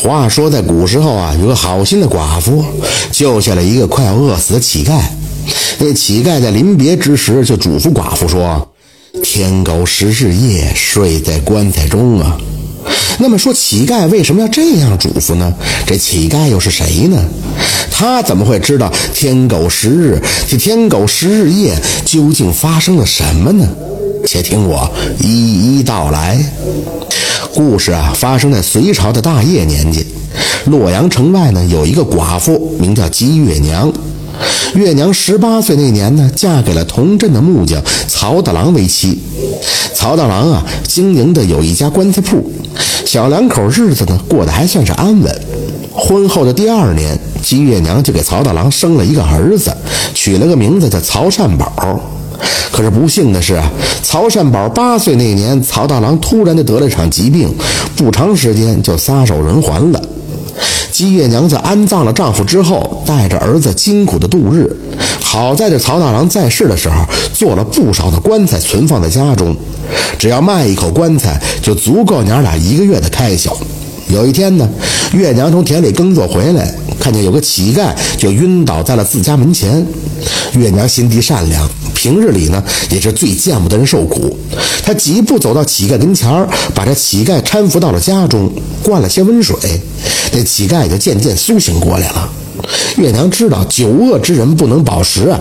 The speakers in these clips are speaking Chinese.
话说，在古时候啊，有个好心的寡妇救下了一个快要饿死的乞丐。那乞丐在临别之时就嘱咐寡妇说：“天狗十日夜睡在棺材中啊。”那么说，乞丐为什么要这样嘱咐呢？这乞丐又是谁呢？他怎么会知道天狗十日这天狗十日夜究竟发生了什么呢？且听我一一道来。故事啊，发生在隋朝的大业年间，洛阳城外呢有一个寡妇，名叫姬月娘。月娘十八岁那年呢，嫁给了同镇的木匠曹大郎为妻。曹大郎啊，经营的有一家棺材铺，小两口日子呢过得还算是安稳。婚后的第二年，姬月娘就给曹大郎生了一个儿子，取了个名字叫曹善宝。可是不幸的是啊，曹善宝八岁那年，曹大郎突然的得了一场疾病，不长时间就撒手人寰了。姬月娘在安葬了丈夫之后，带着儿子辛苦的度日。好在这曹大郎在世的时候，做了不少的棺材存放在家中，只要卖一口棺材，就足够娘俩一个月的开销。有一天呢，月娘从田里耕作回来，看见有个乞丐就晕倒在了自家门前。月娘心地善良。平日里呢，也是最见不得人受苦。他几步走到乞丐跟前儿，把这乞丐搀扶到了家中，灌了些温水，那乞丐就渐渐苏醒过来了。月娘知道久饿之人不能饱食啊，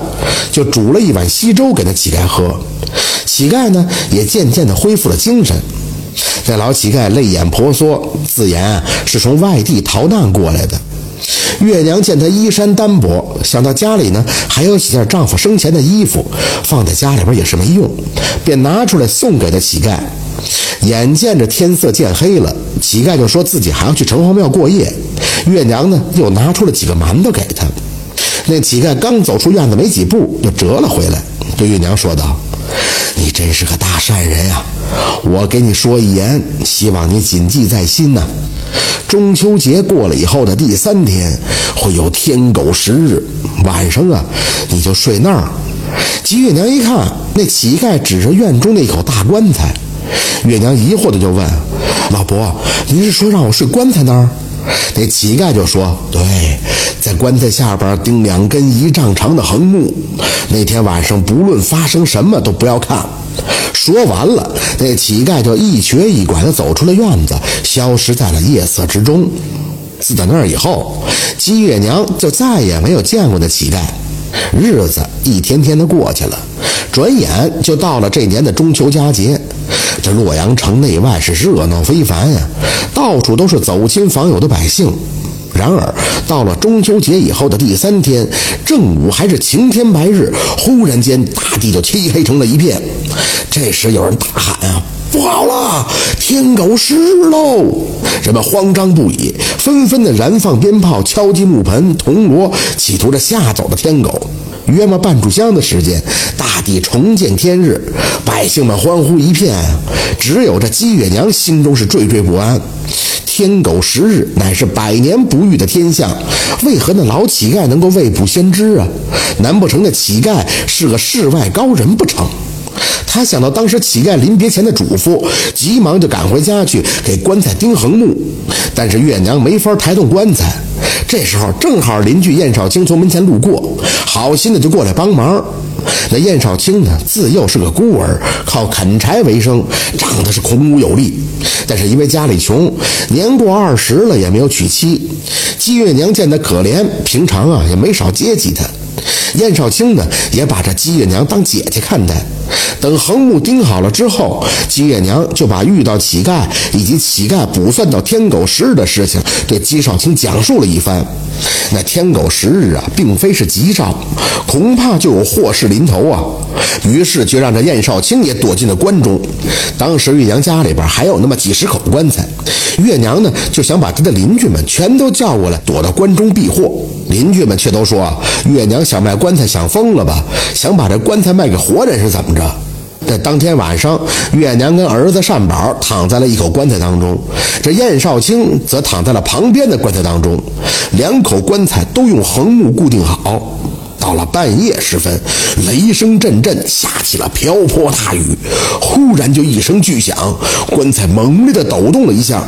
就煮了一碗稀粥给那乞丐喝。乞丐呢，也渐渐的恢复了精神。这老乞丐泪眼婆娑，自言是从外地逃难过来的。月娘见他衣衫单薄，想到家里呢还有几件丈夫生前的衣服，放在家里边也是没用，便拿出来送给了乞丐。眼见着天色渐黑了，乞丐就说自己还要去城隍庙过夜。月娘呢又拿出了几个馒头给他。那乞丐刚走出院子没几步，又折了回来，对月娘说道：“你真是个大善人呀！我给你说一言，希望你谨记在心呐。”中秋节过了以后的第三天，会有天狗食日。晚上啊，你就睡那儿。姬月娘一看，那乞丐指着院中那口大棺材。月娘疑惑的就问：“老伯，您是说让我睡棺材那儿？”那乞丐就说：“对，在棺材下边钉两根一丈长的横木。那天晚上不论发生什么都不要看。”说完了，那乞丐就一瘸一拐地走出了院子，消失在了夜色之中。自打那以后，姬月娘就再也没有见过那乞丐。日子一天天的过去了，转眼就到了这年的中秋佳节。这洛阳城内外是热闹非凡呀，到处都是走亲访友的百姓。然而，到了中秋节以后的第三天，正午还是晴天白日，忽然间大地就漆黑成了一片。这时有人大喊：“啊，不好了，天狗食日喽！”人们慌张不已，纷纷的燃放鞭炮、敲击木盆、铜锣，企图着吓走了天狗。约么半炷香的时间，大地重见天日，百姓们欢呼一片。只有这姬月娘心中是惴惴不安。天狗食日乃是百年不遇的天象，为何那老乞丐能够未卜先知啊？难不成那乞丐是个世外高人不成？他想到当时乞丐临别前的嘱咐，急忙就赶回家去给棺材钉横木。但是月娘没法抬动棺材。这时候正好邻居燕少卿从门前路过，好心的就过来帮忙。那燕少卿呢，自幼是个孤儿，靠砍柴为生，长得是孔武有力。但是因为家里穷，年过二十了也没有娶妻。姬月娘见他可怜，平常啊也没少接济他。燕少卿呢，也把这姬月娘当姐姐看待。等横木钉好了之后，姬月娘就把遇到乞丐以及乞丐卜算到天狗食日的事情对姬少卿讲述了一番。那天狗食日啊，并非是吉兆，恐怕就有祸事临头啊。于是就让这燕少卿也躲进了棺中。当时月娘家里边还有那么几十口棺材，月娘呢就想把她的邻居们全都叫过来，躲到棺中避祸。邻居们却都说：“月娘想卖棺材，想疯了吧？想把这棺材卖给活人是怎么着？”在当天晚上，月娘跟儿子善宝躺在了一口棺材当中，这燕少卿则躺在了旁边的棺材当中，两口棺材都用横木固定好。到了半夜时分，雷声阵阵，下起了瓢泼大雨。忽然就一声巨响，棺材猛烈地抖动了一下。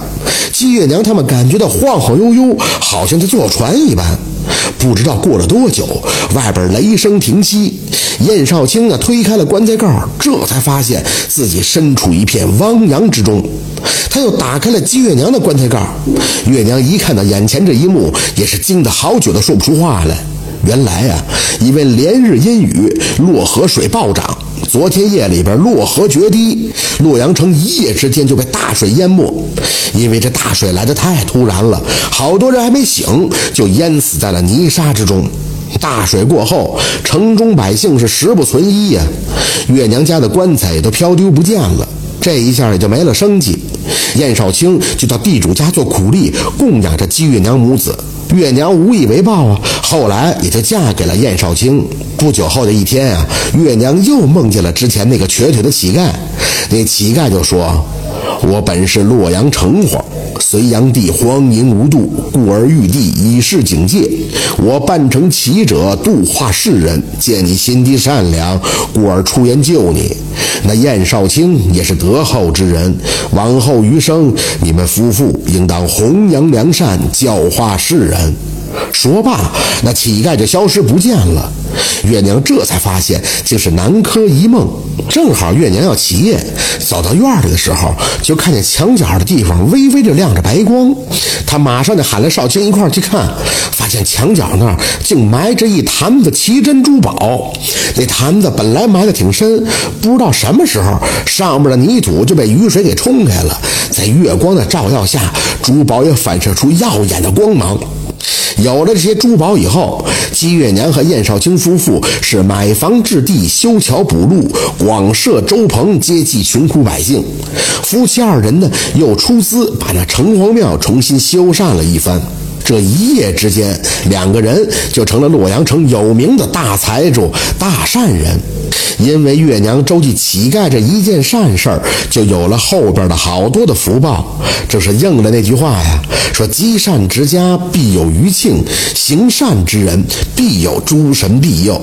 季月娘他们感觉到晃晃悠悠，好像在坐船一般。不知道过了多久，外边雷声停息，燕少卿啊推开了棺材盖，这才发现自己身处一片汪洋之中。他又打开了姬月娘的棺材盖，月娘一看到眼前这一幕，也是惊得好久都说不出话来。原来啊，因为连日阴雨，洛河水暴涨。昨天夜里边，洛河决堤，洛阳城一夜之间就被大水淹没。因为这大水来得太突然了，好多人还没醒，就淹死在了泥沙之中。大水过后，城中百姓是食不存衣呀，月娘家的棺材也都飘丢不见了。这一下也就没了生计。燕少卿就到地主家做苦力，供养着姬月娘母子。月娘无以为报啊，后来也就嫁给了燕少卿。不久后的一天啊，月娘又梦见了之前那个瘸腿的乞丐。那乞丐就说：“我本是洛阳城隍。”隋炀帝荒淫无度，故而玉帝以示警戒。我扮成乞者，度化世人。见你心地善良，故而出言救你。那燕少卿也是德厚之人，往后余生，你们夫妇应当弘扬良善，教化世人。说罢，那乞丐就消失不见了。月娘这才发现，竟是南柯一梦。正好月娘要起夜，走到院里的时候，就看见墙角的地方微微的亮着白光。她马上就喊了少卿一块去看，发现墙角那儿竟埋着一坛子奇珍珠宝。那坛子本来埋的挺深，不知道什么时候上面的泥土就被雨水给冲开了，在月光的照耀下，珠宝也反射出耀眼的光芒。有了这些珠宝以后，姬月娘和燕少卿夫妇是买房置地、修桥补路、广设粥棚，接济穷苦百姓。夫妻二人呢，又出资把那城隍庙重新修缮了一番。这一夜之间，两个人就成了洛阳城有名的大财主、大善人。因为月娘周济乞丐这一件善事儿，就有了后边的好多的福报。这是应了那句话呀，说积善之家必有余庆，行善之人必有诸神庇佑。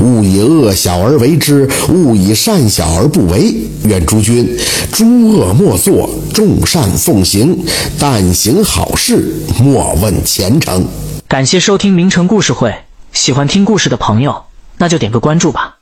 勿以恶小而为之，勿以善小而不为。愿诸君诸恶莫作，众善奉行，但行好事，莫问前程。感谢收听名城故事会，喜欢听故事的朋友，那就点个关注吧。